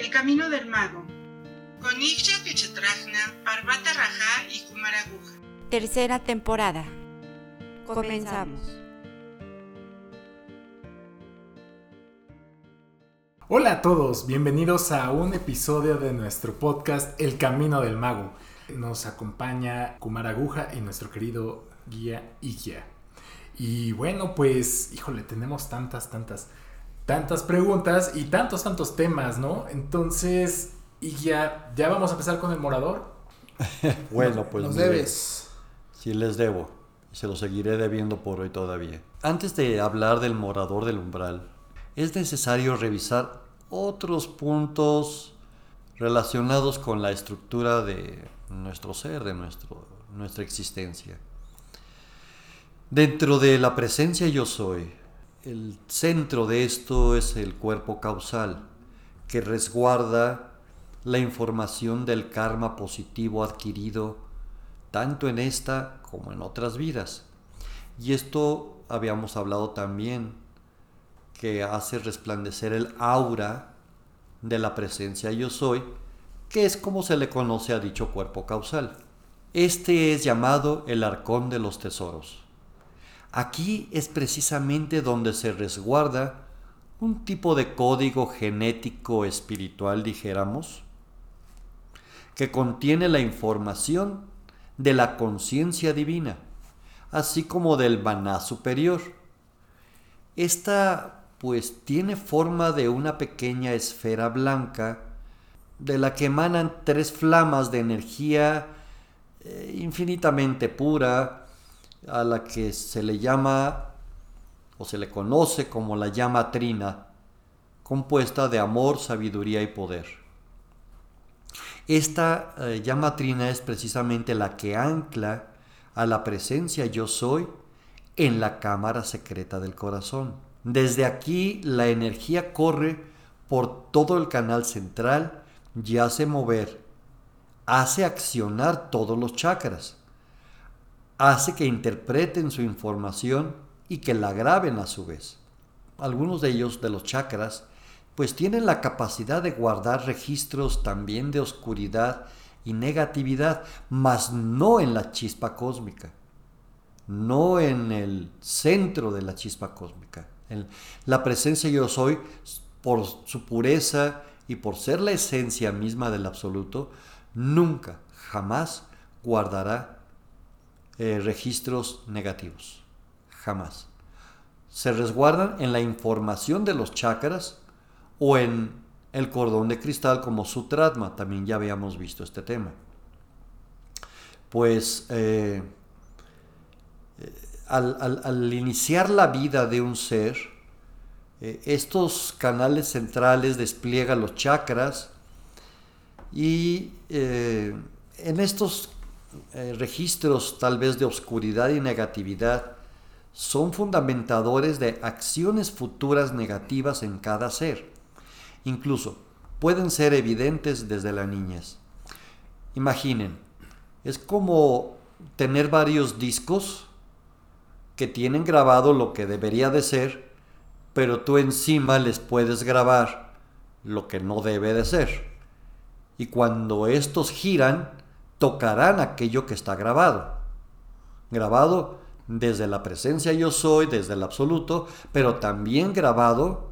El Camino del Mago, con Ixia Pichetrajna, Parvata Raja y Kumaraguja. Tercera temporada. Comenzamos. Hola a todos, bienvenidos a un episodio de nuestro podcast El Camino del Mago. Nos acompaña Kumaraguja y nuestro querido guía Igia. Y bueno, pues, híjole, tenemos tantas, tantas, tantas preguntas y tantos, tantos temas, ¿no? Entonces, Igia, ¿ya vamos a empezar con el morador? bueno, pues Nos debes. Sí, les debo. y Se lo seguiré debiendo por hoy todavía. Antes de hablar del morador del umbral, es necesario revisar otros puntos relacionados con la estructura de nuestro ser, de nuestro, nuestra existencia. Dentro de la presencia yo soy, el centro de esto es el cuerpo causal, que resguarda la información del karma positivo adquirido tanto en esta como en otras vidas. Y esto habíamos hablado también, que hace resplandecer el aura de la presencia yo soy, que es como se le conoce a dicho cuerpo causal. Este es llamado el arcón de los tesoros. Aquí es precisamente donde se resguarda un tipo de código genético espiritual, dijéramos, que contiene la información de la conciencia divina, así como del maná superior. Esta pues tiene forma de una pequeña esfera blanca de la que emanan tres flamas de energía eh, infinitamente pura, a la que se le llama o se le conoce como la llama trina, compuesta de amor, sabiduría y poder. Esta eh, llama trina es precisamente la que ancla a la presencia yo soy en la cámara secreta del corazón. Desde aquí la energía corre por todo el canal central y hace mover, hace accionar todos los chakras, hace que interpreten su información y que la graben a su vez. Algunos de ellos, de los chakras, pues tienen la capacidad de guardar registros también de oscuridad y negatividad, mas no en la chispa cósmica, no en el centro de la chispa cósmica. En la presencia yo soy, por su pureza y por ser la esencia misma del absoluto, nunca, jamás guardará eh, registros negativos. Jamás. Se resguardan en la información de los chakras o en el cordón de cristal como Sutratma. También ya habíamos visto este tema. Pues eh, al, al, iniciar la vida de un ser, eh, estos canales centrales despliegan los chakras y eh, en estos eh, registros tal vez de oscuridad y negatividad son fundamentadores de acciones futuras negativas en cada ser. Incluso pueden ser evidentes desde la niñez. Imaginen, es como tener varios discos que tienen grabado lo que debería de ser, pero tú encima les puedes grabar lo que no debe de ser. Y cuando estos giran, tocarán aquello que está grabado. Grabado desde la presencia yo soy, desde el absoluto, pero también grabado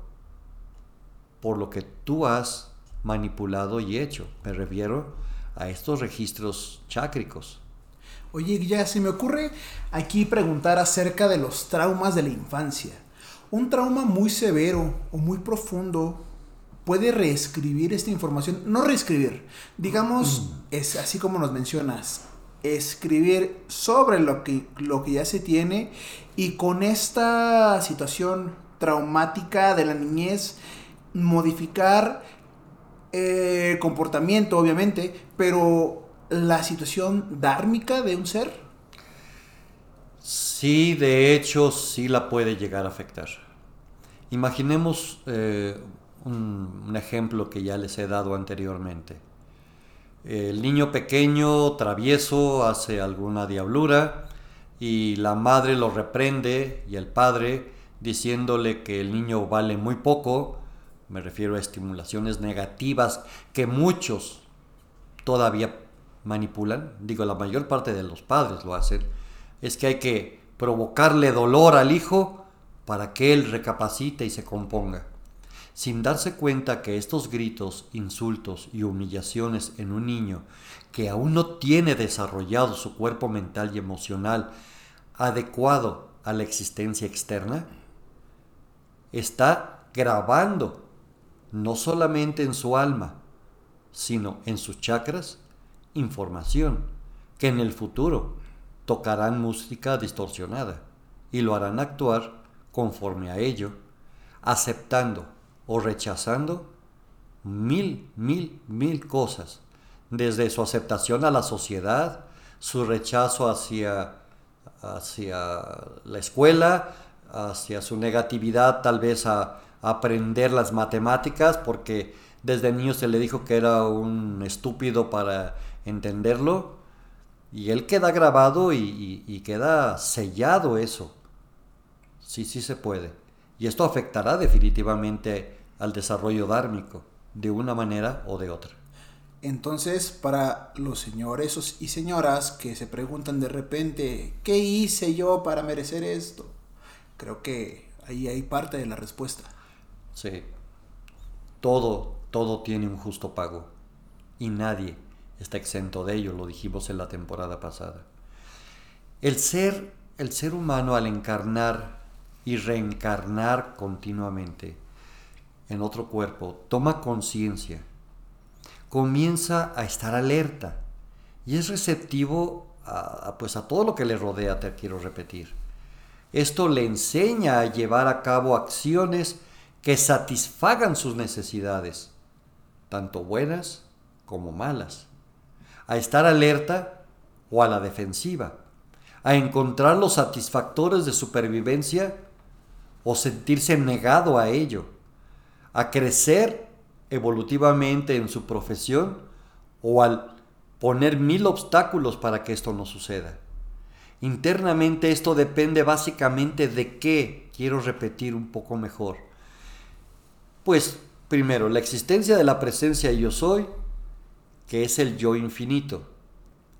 por lo que tú has manipulado y hecho. Me refiero a estos registros chácricos. Oye, ya se me ocurre aquí preguntar acerca de los traumas de la infancia. Un trauma muy severo o muy profundo puede reescribir esta información, no reescribir, digamos, mm. es así como nos mencionas, escribir sobre lo que, lo que ya se tiene y con esta situación traumática de la niñez, modificar el eh, comportamiento, obviamente, pero la situación dármica de un ser? Sí, de hecho, sí la puede llegar a afectar. Imaginemos eh, un, ejemplo que ya les he dado anteriormente. El niño pequeño, travieso, hace alguna diablura y la madre lo reprende y el padre diciéndole que el niño vale muy poco me refiero a estimulaciones negativas que muchos todavía manipulan, digo la mayor parte de los padres lo hacen, es que hay que provocarle dolor al hijo para que él recapacite y se componga, sin darse cuenta que estos gritos, insultos y humillaciones en un niño que aún no tiene desarrollado su cuerpo mental y emocional adecuado a la existencia externa, está grabando no solamente en su alma, sino en sus chakras, información que en el futuro tocarán música distorsionada y lo harán actuar conforme a ello, aceptando o rechazando mil, mil, mil cosas, desde su aceptación a la sociedad, su rechazo hacia, hacia la escuela, hacia su negatividad tal vez a, aprender las matemáticas, porque desde niño se le dijo que era un estúpido para entenderlo, y él queda grabado y, y queda sellado eso. Sí, sí se puede. Y esto afectará definitivamente al desarrollo dármico, de una manera o de otra. Entonces, para los señores y señoras que se preguntan de repente, ¿qué hice yo para merecer esto? Creo que ahí hay parte de la respuesta. Sí. Todo, todo tiene un justo pago. Y nadie está exento de ello, lo dijimos en la temporada pasada. El ser, el ser humano al encarnar y reencarnar continuamente en otro cuerpo, toma conciencia comienza a estar alerta y es receptivo a, pues a todo lo que le rodea, te quiero repetir. Esto le enseña a llevar a cabo acciones que satisfagan sus necesidades, tanto buenas como malas, a estar alerta o a la defensiva, a encontrar los satisfactores de supervivencia o sentirse negado a ello, a crecer evolutivamente en su profesión o al poner mil obstáculos para que esto no suceda. Internamente esto depende básicamente de qué, quiero repetir un poco mejor. Pues primero, la existencia de la presencia yo soy, que es el yo infinito,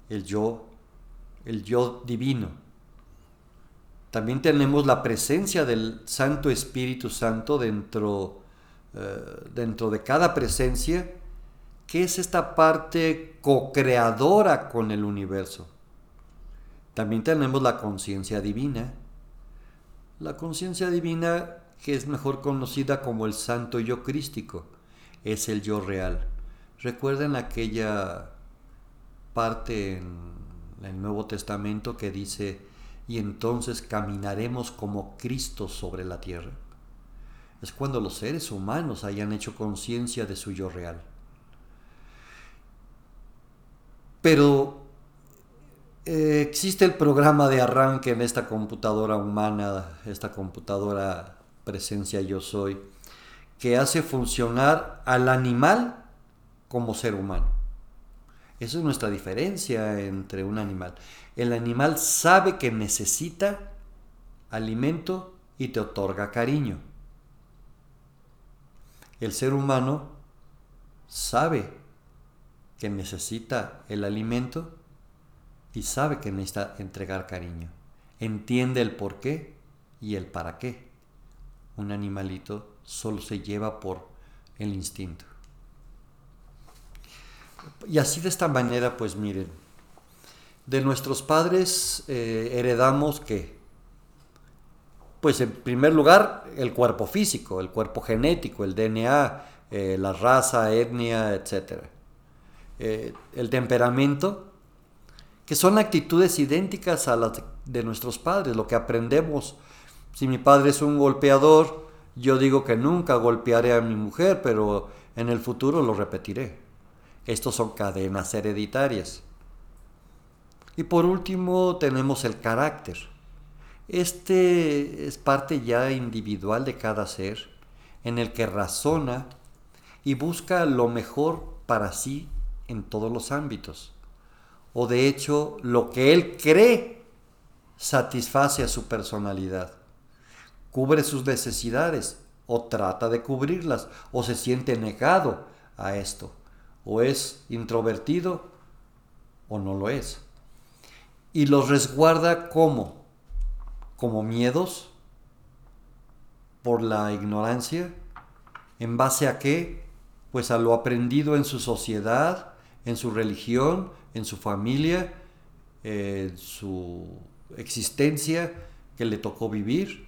el yo, el yo divino. También tenemos la presencia del Santo Espíritu Santo dentro eh, dentro de cada presencia, que es esta parte co-creadora con el universo. También tenemos la conciencia divina. La conciencia divina, que es mejor conocida como el santo yo crístico, es el yo real. Recuerden aquella parte en el Nuevo Testamento que dice, y entonces caminaremos como Cristo sobre la tierra es cuando los seres humanos hayan hecho conciencia de su yo real. Pero eh, existe el programa de arranque en esta computadora humana, esta computadora presencia yo soy, que hace funcionar al animal como ser humano. Esa es nuestra diferencia entre un animal. El animal sabe que necesita alimento y te otorga cariño. El ser humano sabe que necesita el alimento y sabe que necesita entregar cariño. Entiende el por qué y el para qué. Un animalito solo se lleva por el instinto. Y así de esta manera, pues miren, de nuestros padres eh, heredamos que pues en primer lugar, el cuerpo físico, el cuerpo genético, el DNA, eh, la raza, etnia, etc. Eh, el temperamento, que son actitudes idénticas a las de nuestros padres, lo que aprendemos. Si mi padre es un golpeador, yo digo que nunca golpearé a mi mujer, pero en el futuro lo repetiré. Estos son cadenas hereditarias. Y por último tenemos el carácter este es parte ya individual de cada ser, en el que razona y busca lo mejor para sí en todos los ámbitos. O de hecho, lo que él cree satisface a su personalidad, cubre sus necesidades o trata de cubrirlas o se siente negado a esto o es introvertido o no lo es. Y los resguarda como como miedos por la ignorancia en base a qué? Pues a lo aprendido en su sociedad, en su religión, en su familia, en su existencia que le tocó vivir.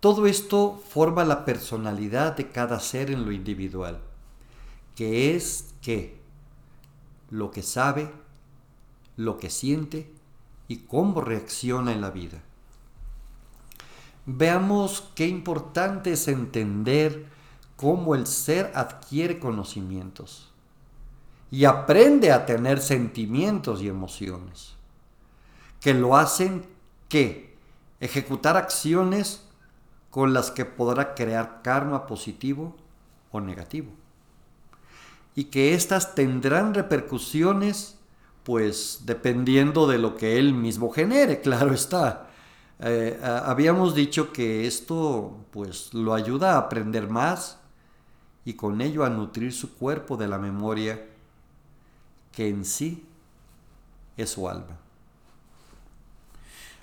Todo esto forma la personalidad de cada ser en lo individual, que es qué? Lo que sabe, lo que siente y cómo reacciona en la vida. Veamos qué importante es entender cómo el ser adquiere conocimientos y aprende a tener sentimientos y emociones que lo hacen que ejecutar acciones con las que podrá crear karma positivo o negativo. Y que éstas tendrán repercusiones, pues dependiendo de lo que él mismo genere, claro está. Eh, habíamos dicho que esto pues lo ayuda a aprender más y con ello a nutrir su cuerpo de la memoria que en sí es su alma.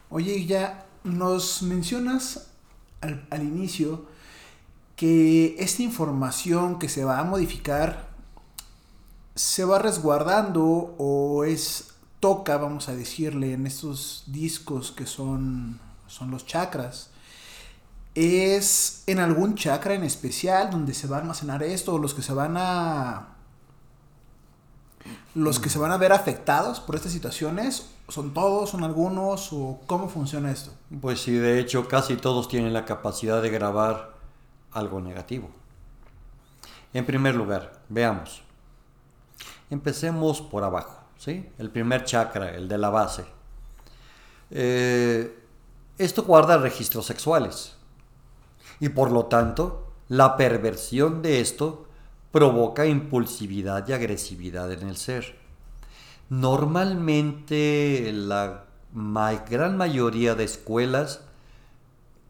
Oye, ya nos mencionas al, al, inicio que esta información que se va a modificar se va resguardando o es toca, vamos a decirle, en estos discos que son, son los chakras. ¿Es en algún chakra en especial donde se va a almacenar esto o los que se van a los que se van a ver afectados por estas situaciones? ¿Son todos, son algunos o cómo funciona esto? Pues sí, de hecho casi todos tienen la capacidad de grabar algo negativo. En primer lugar, veamos. Empecemos por abajo. El primer chakra, el de la base. Eh, esto guarda registros sexuales. Y por lo tanto, la perversión de esto provoca impulsividad y agresividad en el ser. Normalmente la gran mayoría de escuelas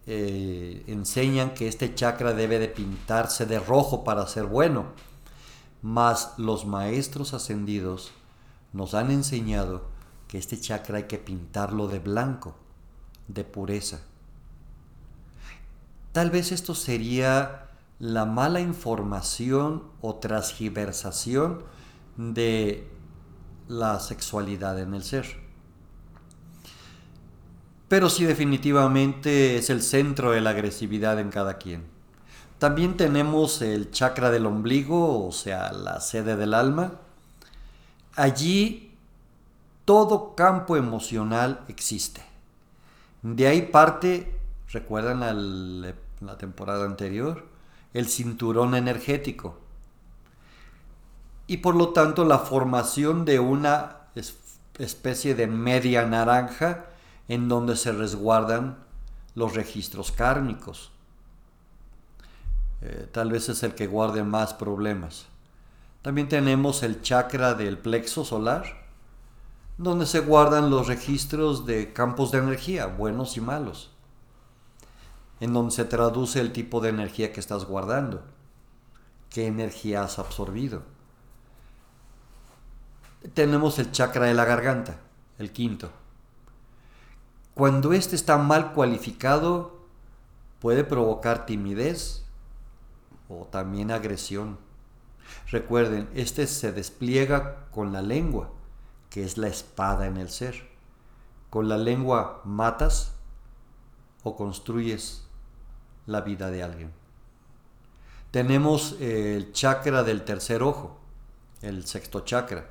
eh, enseñan que este chakra debe de pintarse de rojo para ser bueno, mas los maestros ascendidos nos han enseñado que este chakra hay que pintarlo de blanco, de pureza. Tal vez esto sería la mala información o transgiversación de la sexualidad en el ser. Pero sí definitivamente es el centro de la agresividad en cada quien. También tenemos el chakra del ombligo, o sea, la sede del alma, Allí todo campo emocional existe. De ahí parte, recuerdan la temporada anterior, el cinturón energético. Y por lo tanto la formación de una especie de media naranja en donde se resguardan los registros kármicos. Eh, tal vez es el que guarde más problemas. También tenemos el chakra del plexo solar, donde se guardan los registros de campos de energía, buenos y malos, en donde se traduce el tipo de energía que estás guardando, qué energía has absorbido. Tenemos el chakra de la garganta, el quinto. Cuando este está mal cualificado, puede provocar timidez o también agresión. Recuerden, este se despliega con la lengua, que es la espada en el ser. Con la lengua matas o construyes la vida de alguien. Tenemos el chakra del tercer ojo, el sexto chakra.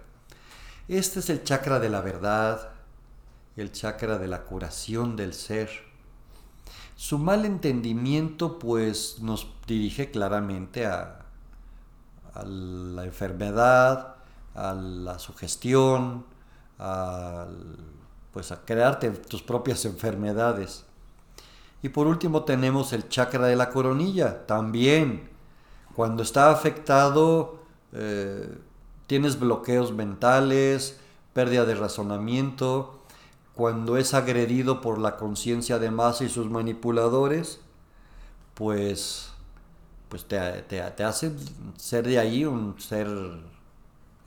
Este es el chakra de la verdad, el chakra de la curación del ser. Su mal entendimiento pues nos dirige claramente a, a la enfermedad, a la sugestión, a, pues a crearte tus propias enfermedades. Y por último tenemos el chakra de la coronilla, también. Cuando está afectado, eh, tienes bloqueos mentales, pérdida de razonamiento. Cuando es agredido por la conciencia de masa y sus manipuladores, pues pues te, te, hace ser de ahí un ser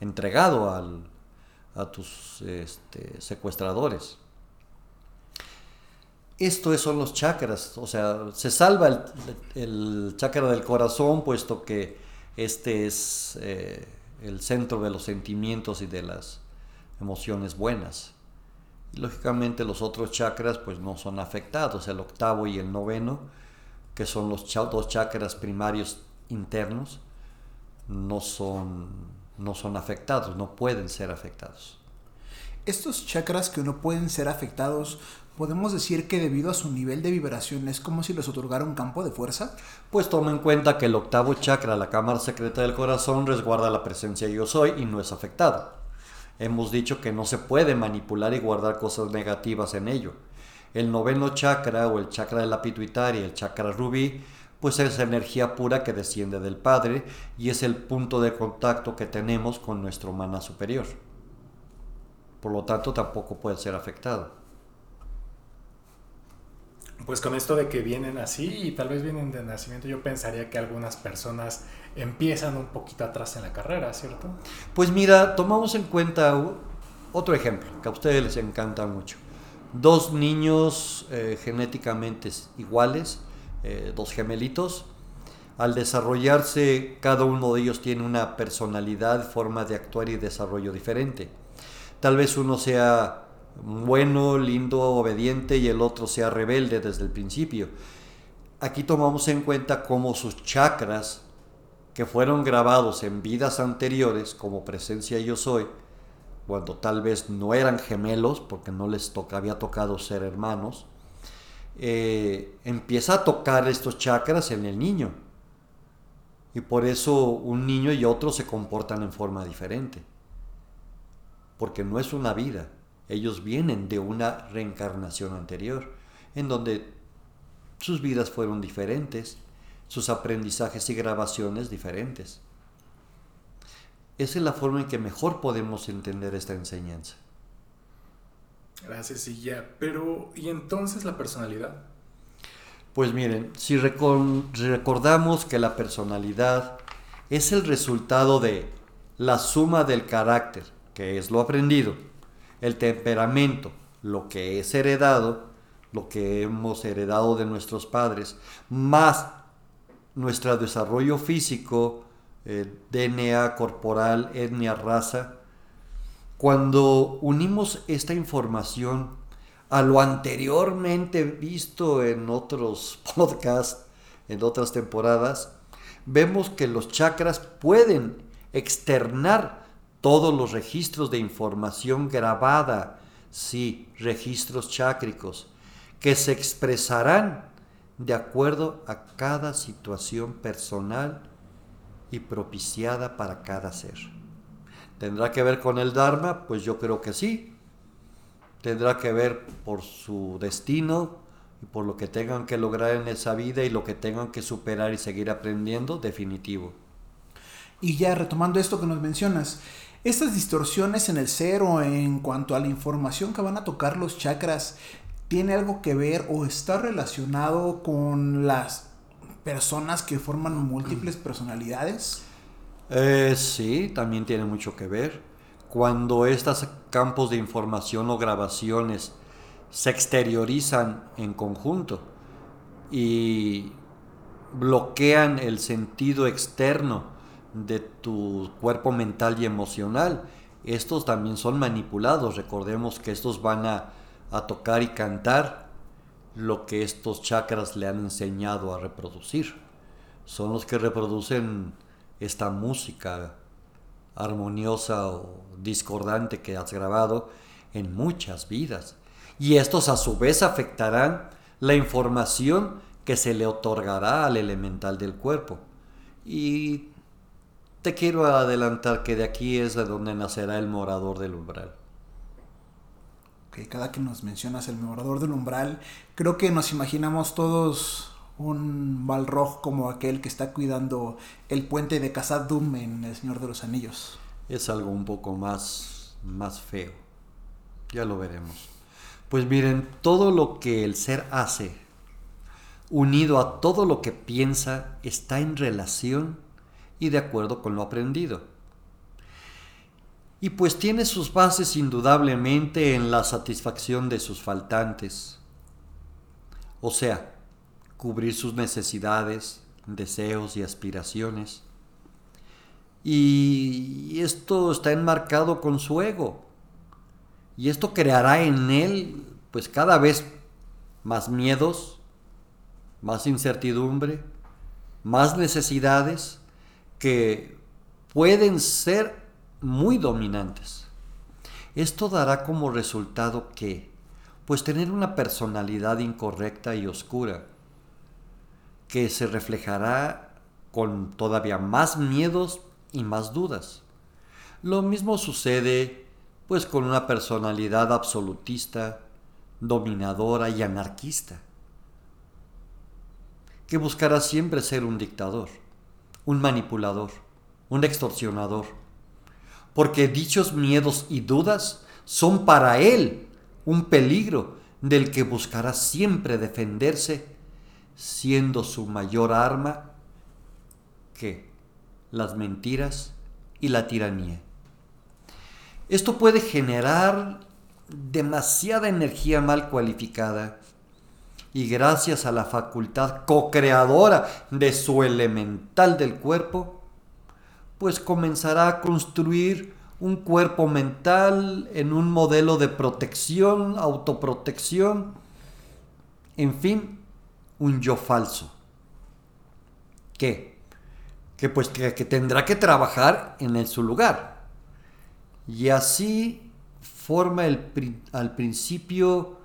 entregado al, a tus este, secuestradores. Esto son los chakras, o sea, se salva el, el chakra del corazón, puesto que este es eh, el centro de los sentimientos y de las emociones buenas. Lógicamente los otros chakras pues no son afectados, el octavo y el noveno, que son los dos chakras primarios internos, no son, no son afectados, no pueden ser afectados. Estos chakras que no pueden ser afectados ¿Podemos decir que debido a su nivel de vibración es como si les otorgara un campo de fuerza? Pues toma en cuenta que el octavo chakra, la cámara secreta del corazón, resguarda la presencia yo soy y no es afectado. Hemos dicho que no se puede manipular y guardar cosas negativas en ello. El noveno chakra o el chakra de la pituitaria, el chakra rubí, pues es energía pura que desciende del Padre y es el punto de contacto que tenemos con nuestro mana superior. Por lo tanto, tampoco puede ser afectado pues con esto de que vienen así y tal vez vienen de nacimiento, yo pensaría que algunas personas empiezan un poquito atrás en la carrera, ¿cierto? Pues mira, tomamos en cuenta otro ejemplo que a ustedes les encanta mucho. Dos niños eh, genéticamente iguales, eh, dos gemelitos, al desarrollarse cada uno de ellos tiene una personalidad, forma de actuar y desarrollo diferente. Tal vez uno sea bueno, lindo, obediente y el otro sea rebelde desde el principio. Aquí tomamos en cuenta cómo sus chakras, que fueron grabados en vidas anteriores como presencia yo soy, cuando tal vez no eran gemelos, porque no les toca, había tocado ser hermanos, eh, empieza a tocar estos chakras en el niño. Y por eso un niño y otro se comportan en forma diferente. Porque no es una vida, ellos vienen de una reencarnación anterior, en donde sus vidas fueron diferentes, sus aprendizajes y grabaciones diferentes. Esa es la forma en que mejor podemos entender esta enseñanza. Gracias, y ya. Pero, ¿y entonces la personalidad? Pues miren, si recordamos que la personalidad es el resultado de la suma del carácter, que es lo aprendido, el temperamento, lo que es heredado, lo que hemos heredado de nuestros padres, más nuestro desarrollo físico, DNA corporal, etnia, raza, cuando unimos esta información a lo anteriormente visto en otros podcasts, en otras temporadas, vemos que los chakras pueden externar todos los registros de información grabada, sí, registros chácricos, que se expresarán de acuerdo a cada situación personal y propiciada para cada ser. ¿Tendrá que ver con el Dharma? Pues yo creo que sí. Tendrá que ver por su destino y por lo que tengan que lograr en esa vida y lo que tengan que superar y seguir aprendiendo, definitivo. Y ya retomando esto que nos mencionas, estas distorsiones en el ser o en cuanto a la información que van a tocar los chakras, ¿tiene algo que ver o está relacionado con las personas que forman múltiples personalidades? Eh, sí, también tiene mucho que ver. Cuando estos campos de información o grabaciones se exteriorizan en conjunto y bloquean el sentido externo de tu cuerpo mental y emocional. Estos también son manipulados. Recordemos que estos van a, tocar y cantar lo que estos chakras le han enseñado a reproducir. Son los que reproducen esta música armoniosa o discordante que has grabado en muchas vidas. Y estos a su vez afectarán la información que se le otorgará al elemental del cuerpo. Y te quiero adelantar que de aquí es de donde nacerá el morador del umbral. Cada que nos mencionas el morador del umbral, creo que nos imaginamos todos un Balrog como aquel que está cuidando el puente de Khazad Dum en El Señor de los Anillos. Es algo un poco más, más feo. Ya lo veremos. Pues miren, todo lo que el ser hace, unido a todo lo que piensa, está en relación y de acuerdo con lo aprendido. Y pues tiene sus bases indudablemente en la satisfacción de sus faltantes, o sea, cubrir sus necesidades, deseos y aspiraciones. Y esto está enmarcado con su ego. Y esto creará en él pues cada vez más miedos, más incertidumbre, más necesidades que pueden ser muy dominantes. Esto dará como resultado que, pues tener una personalidad incorrecta y oscura, que se reflejará con todavía más miedos y más dudas. Lo mismo sucede pues con una personalidad absolutista, dominadora y anarquista, que buscará siempre ser un dictador, un manipulador, un extorsionador, porque dichos miedos y dudas son para él un peligro del que buscará siempre defenderse, siendo su mayor arma que las mentiras y la tiranía. Esto puede generar demasiada energía mal cualificada y gracias a la facultad co-creadora de su elemental del cuerpo, pues comenzará a construir un cuerpo mental en un modelo de protección, autoprotección, en fin, un yo falso. ¿Qué? Que pues que, que tendrá que trabajar en el, su lugar. Y así forma al principio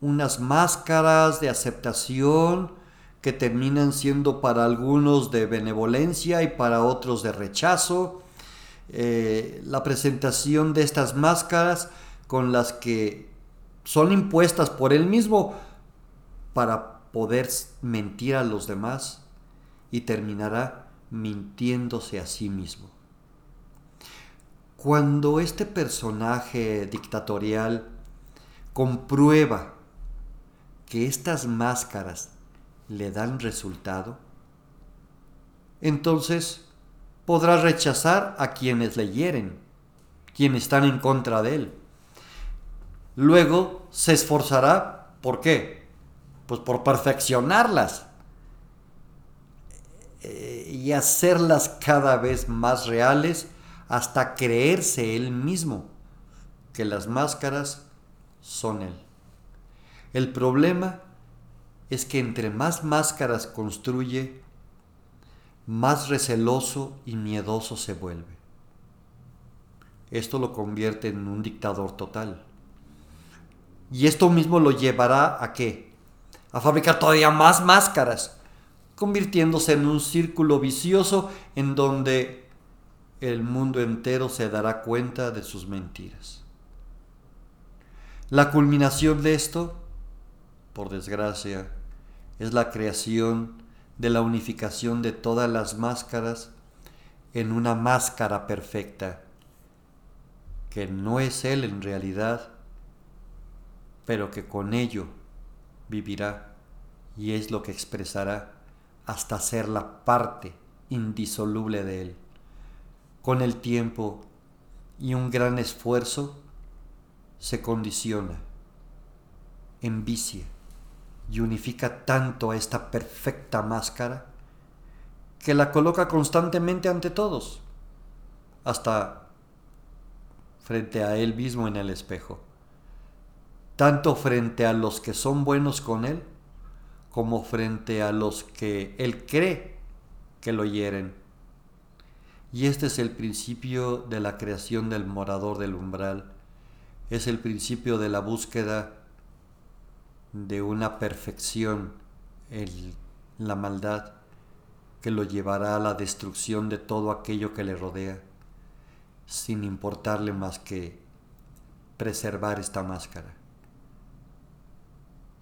unas máscaras de aceptación que terminan siendo para algunos de benevolencia y para otros de rechazo. Eh, la presentación de estas máscaras con las que son impuestas por él mismo para poder mentir a los demás y terminará mintiéndose a sí mismo. Cuando este personaje dictatorial comprueba que estas máscaras le dan resultado, entonces podrá rechazar a quienes le hieren, quienes están en contra de él. Luego se esforzará, ¿por qué? Pues por perfeccionarlas eh, y hacerlas cada vez más reales hasta creerse él mismo que las máscaras son él. El problema es que entre más máscaras construye, más receloso y miedoso se vuelve. Esto lo convierte en un dictador total. Y esto mismo lo llevará a qué? A fabricar todavía más máscaras, convirtiéndose en un círculo vicioso en donde el mundo entero se dará cuenta de sus mentiras. La culminación de esto, por desgracia, es la creación de la unificación de todas las máscaras en una máscara perfecta, que no es Él en realidad, pero que con ello vivirá y es lo que expresará hasta ser la parte indisoluble de Él. Con el tiempo y un gran esfuerzo, se condiciona, envicia y unifica tanto a esta perfecta máscara que la coloca constantemente ante todos, hasta frente a él mismo en el espejo, tanto frente a los que son buenos con él, como frente a los que él cree que lo hieren y este es el principio de la creación del morador del umbral. Es el principio de la búsqueda de una perfección en la maldad que lo llevará a la destrucción de todo aquello que le rodea, sin importarle más que preservar esta máscara.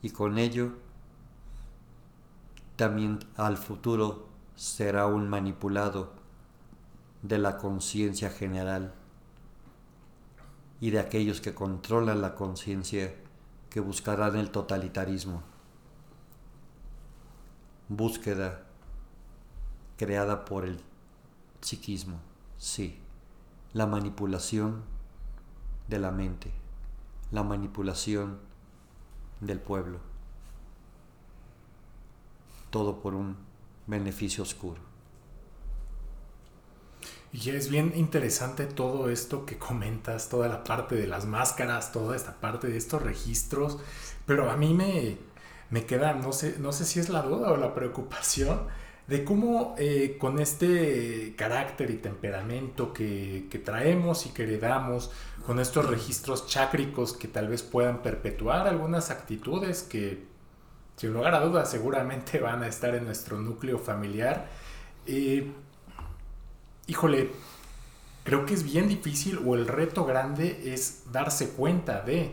Y con ello también al futuro será un manipulado de la conciencia general y de aquellos que controlan la conciencia que buscarán el totalitarismo. búsqueda creada por el psiquismo, sí, la manipulación de la mente, la manipulación del pueblo, todo por un beneficio oscuro. Y es bien interesante todo esto que comentas, toda la parte de las máscaras, toda esta parte de estos registros, pero a mí me, me queda, no sé, no sé si es la duda o la preocupación de cómo eh, con este carácter y temperamento que, que, traemos y que heredamos, con estos registros chácricos que tal vez puedan perpetuar algunas actitudes que, sin lugar a dudas, seguramente van a estar en nuestro núcleo familiar. Eh, híjole, creo que es bien difícil o el reto grande es darse cuenta de...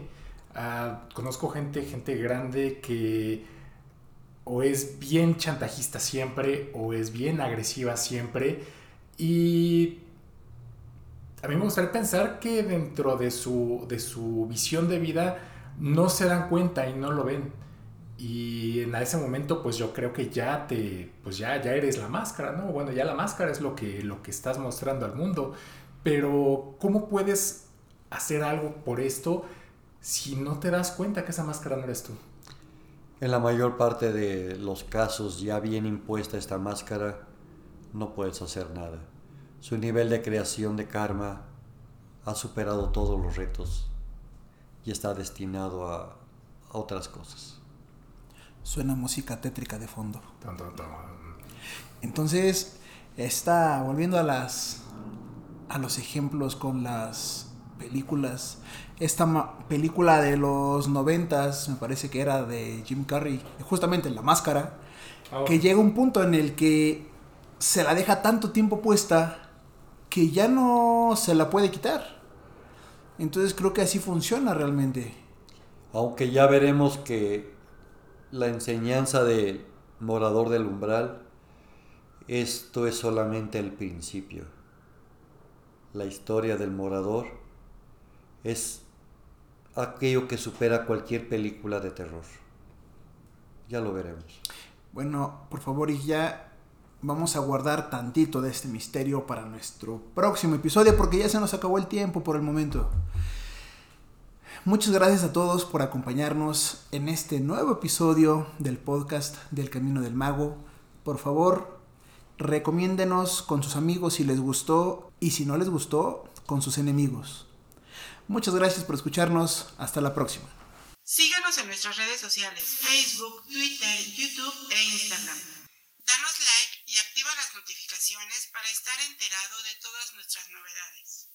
Uh, conozco gente, gente grande que o es bien chantajista siempre o es bien agresiva siempre y a mí me gustaría pensar que dentro de su, de su visión de vida no se dan cuenta y no lo ven. Y en ese momento pues yo creo que ya te pues ya ya eres la máscara, ¿no? Bueno, ya la máscara es lo que lo que estás mostrando al mundo, pero ¿cómo puedes hacer algo por esto si no te das cuenta que esa máscara no eres tú? En la mayor parte de los casos ya bien impuesta esta máscara, no puedes hacer nada. Su nivel de creación de karma ha superado todos los retos y está destinado a, a otras cosas. Suena música tétrica de fondo. Entonces, está volviendo a las a los ejemplos con las películas esta película de los noventas, me parece que era de Jim Carrey, justamente La Máscara, oh. que llega un punto en el que se la deja tanto tiempo puesta que ya no se la puede quitar. Entonces creo que así funciona realmente. Aunque ya veremos que la enseñanza del morador del umbral, esto es solamente el principio. La historia del morador es aquello que supera cualquier película de terror. Ya lo veremos. Bueno, por favor, y ya vamos a guardar tantito de este misterio para nuestro próximo episodio porque ya se nos acabó el tiempo por el momento. Muchas gracias a todos por acompañarnos en este nuevo episodio del podcast del Camino del Mago. Por favor, recomiéndenos con sus amigos si les gustó y si no les gustó, con sus enemigos. Muchas gracias por escucharnos. Hasta la próxima. Síganos en nuestras redes sociales, Facebook, Twitter, YouTube e Instagram. Danos like y activa las notificaciones para estar enterado de todas nuestras novedades.